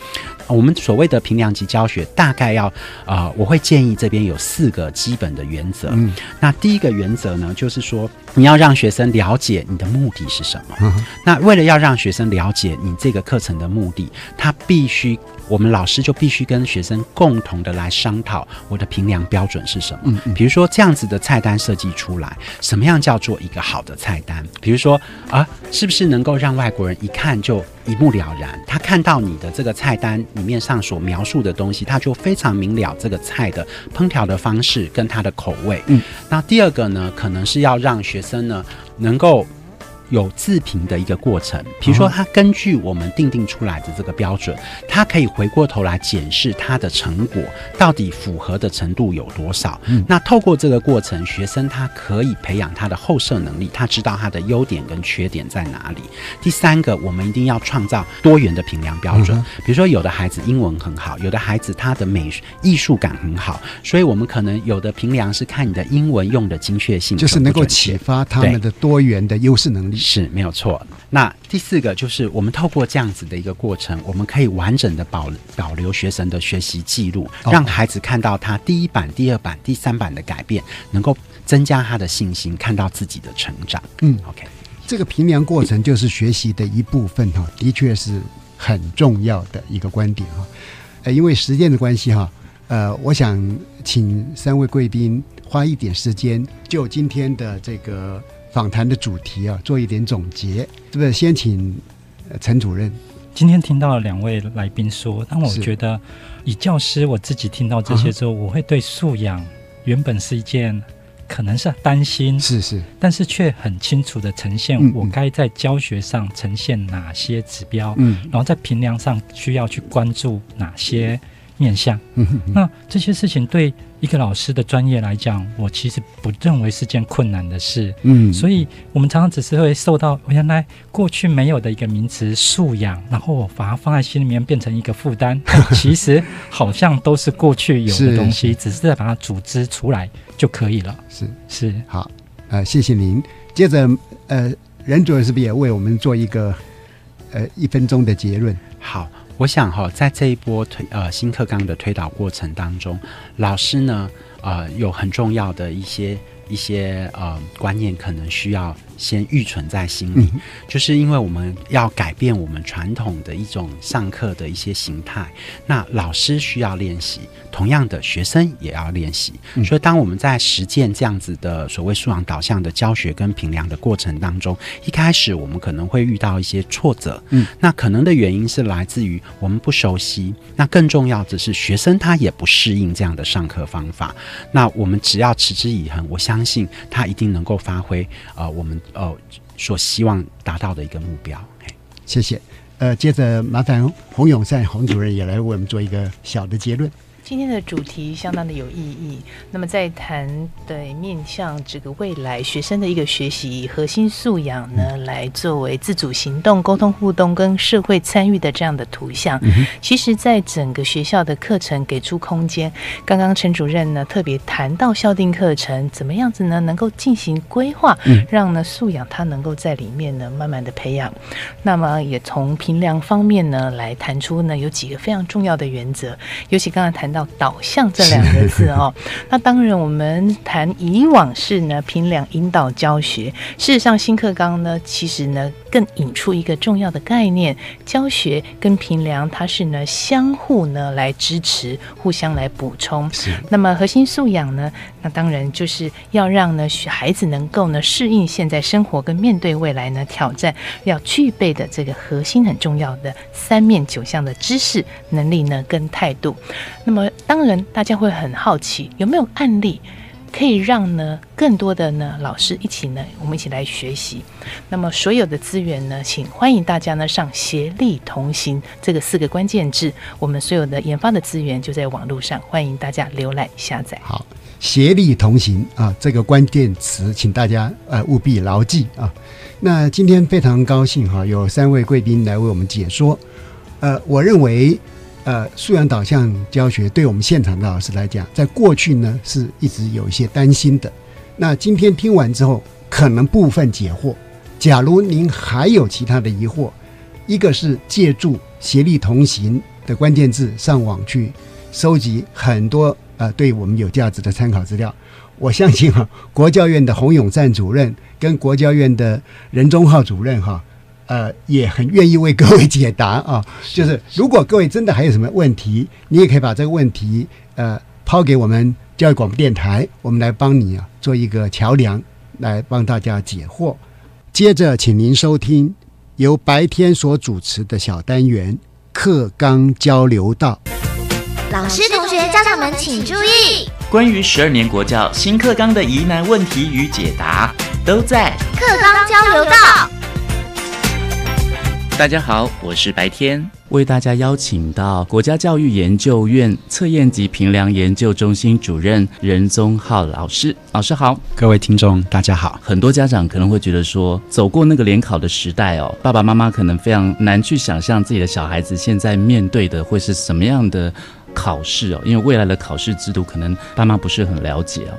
我们所谓的评量级教学，大概要啊，我会建议这边有四个基本的原则。嗯，那第一个原则呢，就是说你要让学生了解你的目的是什么。那为了要让学生了解你这个课程的目的，他必须，我们老师就必须跟学生共同的来商讨我的评量标准是什么。嗯嗯。比如说这样子的菜单设计出来，什么样叫做一个好的菜单？比如说啊，是不是能够让外国人一看就一目了然？他看到你的这个菜单里面上所描述的东西，他就非常明了这个菜的烹调的方式跟它的口味。嗯。那第二个呢，可能是要让学生呢能够。有自评的一个过程。比如说，他根据我们定定出来的这个标准，他可以回过头来检视他的成果到底符合的程度有多少。嗯那透过这个过程，学生他可以培养他的后设能力，他知道他的优点跟缺点在哪里。第三个，我们一定要创造多元的评量标准。比如说，有的孩子英文很好，有的孩子他的美艺术感很好，所以我们可能有的评量是看你的英文用的精确性，就是能够启发他们的多元的优势能力。是没有错。那第四个就是我们透过这样子的一个过程，我们可以完整的保保留学生的学习记录，让孩子看到他第一版、第二版、第三版的改变，能够增加他的信心，看到自己的成长。嗯，OK，这个评量过程就是学习的一部分哈，的确是很重要的一个观点哈。呃，因为时间的关系哈，呃，我想请三位贵宾花一点时间，就今天的这个。访谈的主题啊，做一点总结，是不是？先请陈主任。今天听到了两位来宾说，但我觉得以教师我自己听到这些之后，我会对素养原本是一件可能是担心，是是，但是却很清楚的呈现我该在教学上呈现哪些指标，嗯，然后在评量上需要去关注哪些面向。嗯，那这些事情对。一个老师的专业来讲，我其实不认为是件困难的事。嗯，所以我们常常只是会受到原来过去没有的一个名词素养，然后我把它放在心里面变成一个负担。<laughs> 其实好像都是过去有的东西，只是在把它组织出来就可以了。是是，好，呃，谢谢您。接着，呃，任主任是不是也为我们做一个呃一分钟的结论？好。我想哈，在这一波推呃新课纲的推导过程当中，老师呢，呃，有很重要的一些一些呃观念，可能需要。先预存在心里，就是因为我们要改变我们传统的一种上课的一些形态。那老师需要练习，同样的学生也要练习。所以，当我们在实践这样子的所谓素养导向的教学跟评量的过程当中，一开始我们可能会遇到一些挫折。嗯，那可能的原因是来自于我们不熟悉。那更重要的是，学生他也不适应这样的上课方法。那我们只要持之以恒，我相相信他一定能够发挥。呃，我们。呃，所希望达到的一个目标。谢谢。呃，接着麻烦洪永善洪主任也来为我们做一个小的结论。今天的主题相当的有意义。那么在谈的面向这个未来学生的一个学习核心素养呢，来作为自主行动、沟通互动跟社会参与的这样的图像。其实，在整个学校的课程给出空间。刚刚陈主任呢特别谈到校定课程怎么样子呢，能够进行规划，让呢素养它能够在里面呢慢慢的培养。那么也从评量方面呢来谈出呢有几个非常重要的原则，尤其刚才谈。到导向这两个字 <laughs> 哦，那当然我们谈以往是呢平量引导教学，事实上新课纲呢其实呢更引出一个重要的概念，教学跟平量它是呢相互呢来支持，互相来补充。是，那么核心素养呢，那当然就是要让呢孩子能够呢适应现在生活跟面对未来呢挑战，要具备的这个核心很重要的三面九项的知识能力呢跟态度，那么。当然，大家会很好奇，有没有案例可以让呢更多的呢老师一起呢，我们一起来学习。那么所有的资源呢，请欢迎大家呢上“协力同行”这个四个关键字，我们所有的研发的资源就在网络上，欢迎大家浏览下载。好，“协力同行”啊，这个关键词，请大家呃务必牢记啊。那今天非常高兴哈，有三位贵宾来为我们解说。呃，我认为。呃，素养导向教学对我们现场的老师来讲，在过去呢是一直有一些担心的。那今天听完之后，可能部分解惑。假如您还有其他的疑惑，一个是借助“协力同行”的关键字上网去收集很多呃对我们有价值的参考资料。我相信哈，国教院的洪永赞主任跟国教院的任忠浩主任哈。呃，也很愿意为各位解答啊。就是如果各位真的还有什么问题，你也可以把这个问题呃抛给我们教育广播电台，我们来帮你啊做一个桥梁，来帮大家解惑。接着，请您收听由白天所主持的小单元课纲交流道。老师、同学、家长们请注意，关于十二年国教新课纲的疑难问题与解答，都在课纲交流道。大家好，我是白天，为大家邀请到国家教育研究院测验及评量研究中心主任任宗浩老师。老师好，各位听众大家好。很多家长可能会觉得说，走过那个联考的时代哦，爸爸妈妈可能非常难去想象自己的小孩子现在面对的会是什么样的考试哦，因为未来的考试制度可能爸妈不是很了解哦。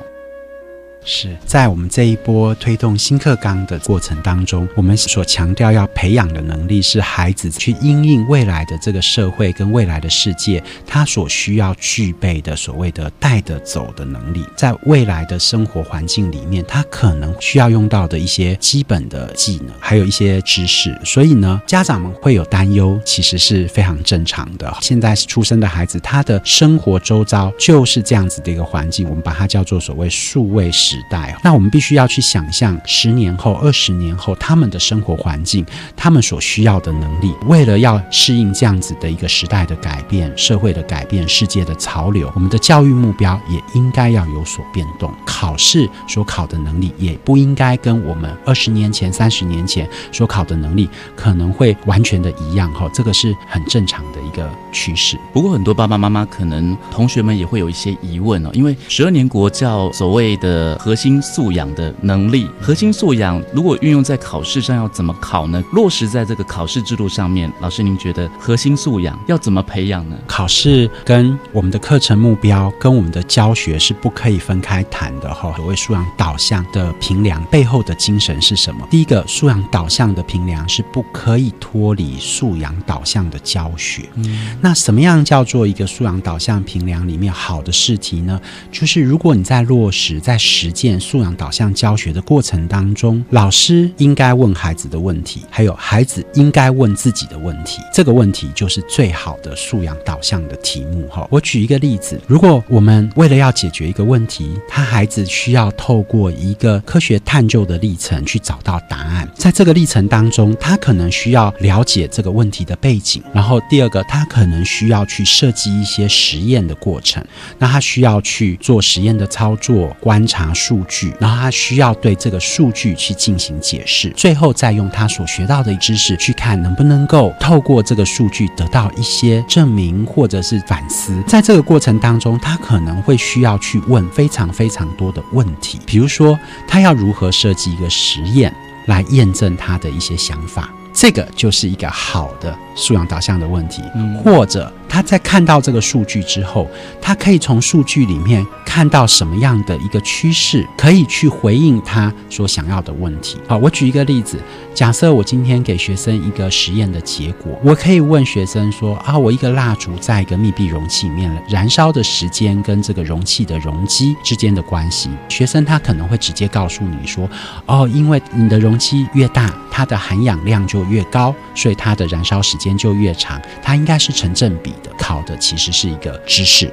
是在我们这一波推动新课纲的过程当中，我们所强调要培养的能力是孩子去因应未来的这个社会跟未来的世界，他所需要具备的所谓的带得走的能力，在未来的生活环境里面，他可能需要用到的一些基本的技能，还有一些知识。所以呢，家长们会有担忧，其实是非常正常的。现在出生的孩子，他的生活周遭就是这样子的一个环境，我们把它叫做所谓数位时。时代，那我们必须要去想象十年后、二十年后他们的生活环境，他们所需要的能力。为了要适应这样子的一个时代的改变、社会的改变、世界的潮流，我们的教育目标也应该要有所变动。考试所考的能力也不应该跟我们二十年前、三十年前所考的能力可能会完全的一样。哈，这个是很正常的一个趋势。不过，很多爸爸妈妈可能同学们也会有一些疑问哦，因为十二年国教所谓的。核心素养的能力，核心素养如果运用在考试上，要怎么考呢？落实在这个考试制度上面，老师您觉得核心素养要怎么培养呢？考试跟我们的课程目标跟我们的教学是不可以分开谈的哈。所谓素养导向的评量背后的精神是什么？第一个，素养导向的评量是不可以脱离素养导向的教学。嗯，那什么样叫做一个素养导向评量里面好的试题呢？就是如果你在落实在实实践素养导向教学的过程当中，老师应该问孩子的问题，还有孩子应该问自己的问题，这个问题就是最好的素养导向的题目哈。我举一个例子，如果我们为了要解决一个问题，他孩子需要透过一个科学探究的历程去找到答案，在这个历程当中，他可能需要了解这个问题的背景，然后第二个，他可能需要去设计一些实验的过程，那他需要去做实验的操作，观察。数据，然后他需要对这个数据去进行解释，最后再用他所学到的知识去看能不能够透过这个数据得到一些证明或者是反思。在这个过程当中，他可能会需要去问非常非常多的问题，比如说他要如何设计一个实验来验证他的一些想法，这个就是一个好的素养导向的问题，嗯或者。他在看到这个数据之后，他可以从数据里面看到什么样的一个趋势，可以去回应他所想要的问题。好，我举一个例子，假设我今天给学生一个实验的结果，我可以问学生说：啊，我一个蜡烛在一个密闭容器里面燃烧的时间跟这个容器的容积之间的关系，学生他可能会直接告诉你说：哦，因为你的容积越大，它的含氧量就越高，所以它的燃烧时间就越长，它应该是成正比的。考的其实是一个知识，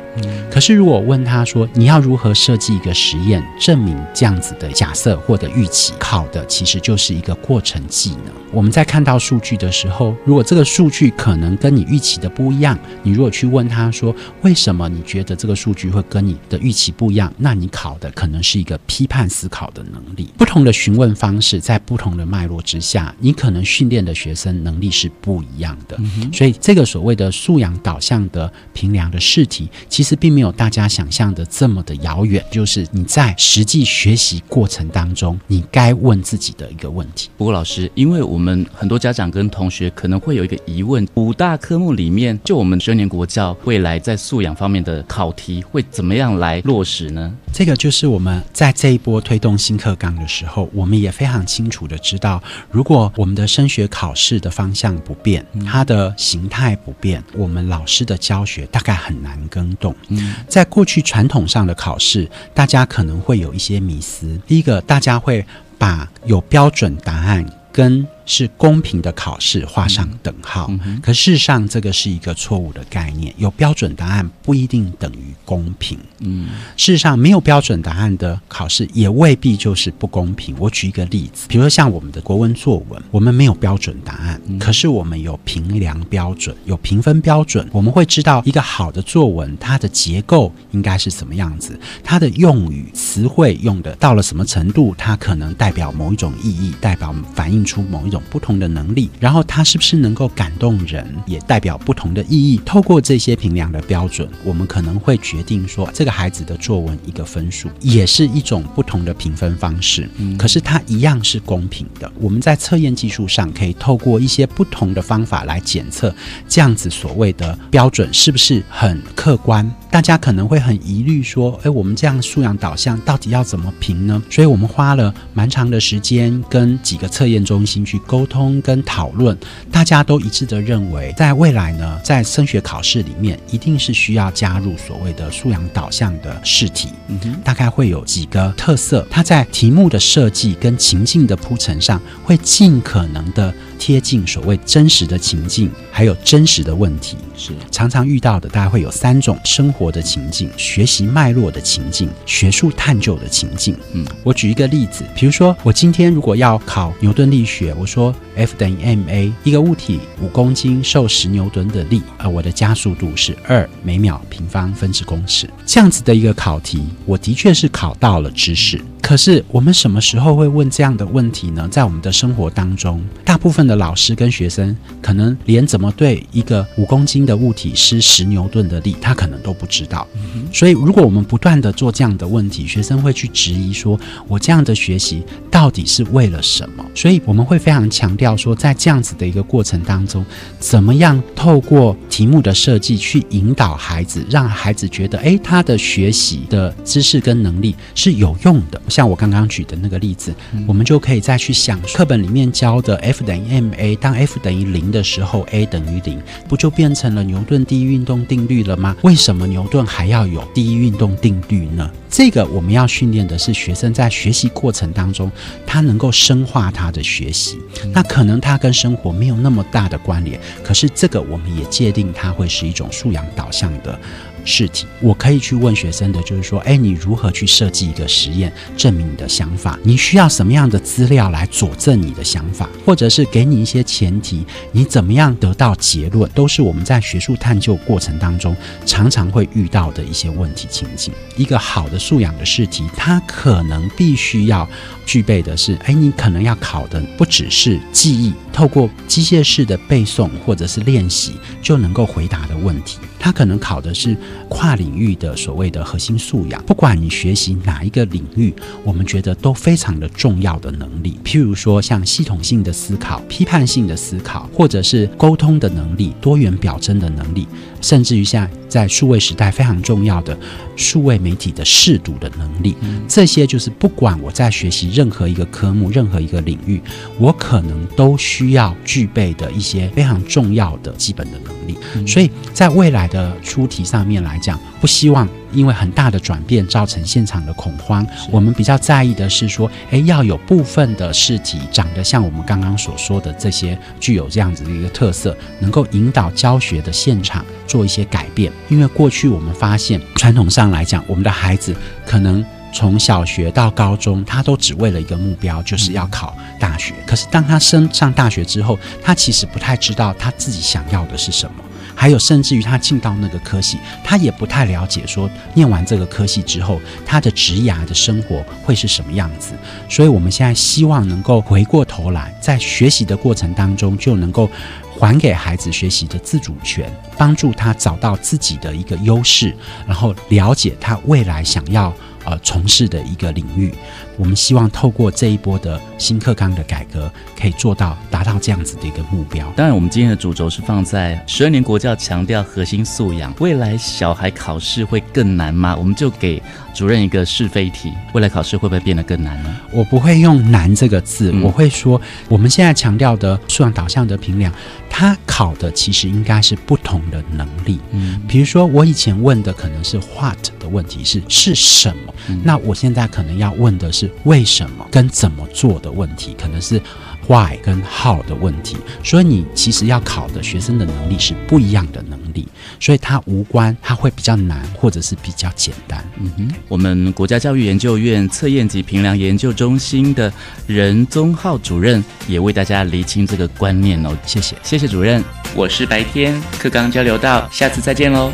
可是如果问他说你要如何设计一个实验，证明这样子的假设或者预期，考的其实就是一个过程技能。我们在看到数据的时候，如果这个数据可能跟你预期的不一样，你如果去问他说为什么你觉得这个数据会跟你的预期不一样，那你考的可能是一个批判思考的能力。不同的询问方式，在不同的脉络之下，你可能训练的学生能力是不一样的。所以这个所谓的素养导。向的评量的试题，其实并没有大家想象的这么的遥远。就是你在实际学习过程当中，你该问自己的一个问题。不过老师，因为我们很多家长跟同学可能会有一个疑问：五大科目里面，就我们十年国教未来在素养方面的考题会怎么样来落实呢？这个就是我们在这一波推动新课纲的时候，我们也非常清楚的知道，如果我们的升学考试的方向不变，它的形态不变，我们老师的教学大概很难更动。嗯，在过去传统上的考试，大家可能会有一些迷思。第一个，大家会把有标准答案跟是公平的考试画上等号，可事实上这个是一个错误的概念。有标准答案不一定等于公平。嗯，事实上没有标准答案的考试也未必就是不公平。我举一个例子，比如说像我们的国文作文，我们没有标准答案，可是我们有评量标准，有评分标准。我们会知道一个好的作文，它的结构应该是什么样子，它的用语词汇用的到了什么程度，它可能代表某一种意义，代表反映出某一种。不同的能力，然后它是不是能够感动人，也代表不同的意义。透过这些评量的标准，我们可能会决定说，这个孩子的作文一个分数，也是一种不同的评分方式。嗯可是它一样是公平的。我们在测验技术上可以透过一些不同的方法来检测，这样子所谓的标准是不是很客观？大家可能会很疑虑说，诶，我们这样素养导向到底要怎么评呢？所以我们花了蛮长的时间跟几个测验中心去沟通跟讨论，大家都一致的认为，在未来呢，在升学考试里面，一定是需要加入所谓的素养导向的试题。嗯哼，大概会有几个特色，它在题目的设计跟情境的铺陈上，会尽可能的贴近所谓真实的情境，还有真实的问题。是常常遇到的，大概会有三种生活的情境、学习脉络的情境、学术探究的情境。嗯，我举一个例子，比如说我今天如果要考牛顿力学，我说 F 等于 ma，一个物体五公斤受十牛顿的力，而我的加速度是二每秒平方分之公尺，这样子的一个考题，我的确是考到了知识。可是我们什么时候会问这样的问题呢？在我们的生活当中，大部分的老师跟学生可能连怎么对一个五公斤的物体施十牛顿的力，他可能都不知道。所以，如果我们不断的做这样的问题，学生会去质疑说：我这样的学习到底是为了什么？所以，我们会非常强调说，在这样子的一个过程当中，怎么样透过题目的设计去引导孩子，让孩子觉得，诶，他的学习的知识跟能力是有用的。像我刚刚举的那个例子，我们就可以再去想课本里面教的 F 等于 ma，当 F 等于零的时候，a 等于零，不就变成了牛顿第一运动定律了吗？为什么牛顿还要有第一运动定律呢？这个我们要训练的是学生在学习过程当中，他能够深化他的学习。那可能他跟生活没有那么大的关联，可是这个我们也界定它会是一种素养导向的。试题，我可以去问学生的，就是说，哎，你如何去设计一个实验，证明你的想法？你需要什么样的资料来佐证你的想法？或者是给你一些前提，你怎么样得到结论？都是我们在学术探究过程当中常常会遇到的一些问题情景。一个好的素养的试题，它可能必须要具备的是，哎，你可能要考的不只是记忆，透过机械式的背诵或者是练习就能够回答的问题。它可能考的是跨领域的所谓的核心素养，不管你学习哪一个领域，我们觉得都非常的重要的能力。譬如说，像系统性的思考、批判性的思考，或者是沟通的能力、多元表征的能力，甚至于像在数位时代非常重要的数位媒体的试读的能力，这些就是不管我在学习任何一个科目、任何一个领域，我可能都需要具备的一些非常重要的基本的能力。所以在未来的出题上面来讲，不希望因为很大的转变造成现场的恐慌。我们比较在意的是说，诶，要有部分的试题长得像我们刚刚所说的这些，具有这样子的一个特色，能够引导教学的现场做一些改变。因为过去我们发现，传统上来讲，我们的孩子可能从小学到高中，他都只为了一个目标，就是要考大学。可是当他升上大学之后，他其实不太知道他自己想要的是什么。还有，甚至于他进到那个科系，他也不太了解，说念完这个科系之后，他的职涯的生活会是什么样子。所以，我们现在希望能够回过头来，在学习的过程当中，就能够还给孩子学习的自主权，帮助他找到自己的一个优势，然后了解他未来想要呃从事的一个领域。我们希望透过这一波的新课纲的改革，可以做到达到这样子的一个目标。当然，我们今天的主轴是放在十二年国教强调核心素养，未来小孩考试会更难吗？我们就给主任一个是非题：未来考试会不会变得更难呢？我不会用“难”这个字，我会说，我们现在强调的素养导向的评量，它考的其实应该是不同的能力。嗯，比如说我以前问的可能是 “what” 的问题是是什么，那我现在可能要问的是。为什么跟怎么做的问题，可能是 why 跟 how 的问题，所以你其实要考的学生的能力是不一样的能力，所以它无关，它会比较难，或者是比较简单。嗯哼，我们国家教育研究院测验及评量研究中心的任宗浩主任也为大家厘清这个观念哦，谢谢，谢谢主任，我是白天课纲交流到，下次再见喽。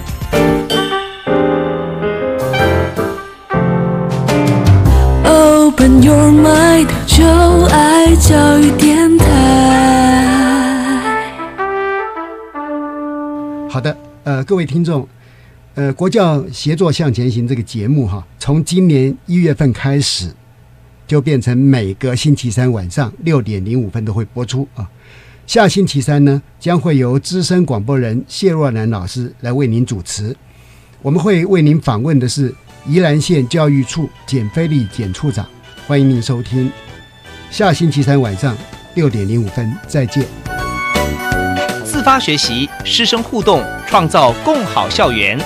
open your mind，就爱教育电台。好的，呃，各位听众，呃，国教协作向前行这个节目哈，从今年一月份开始，就变成每个星期三晚上六点零五分都会播出啊。下星期三呢，将会由资深广播人谢若南老师来为您主持。我们会为您访问的是宜兰县教育处简菲利简处长。欢迎您收听。下星期三晚上六点零五分再见。自发学习，师生互动，创造共好校园。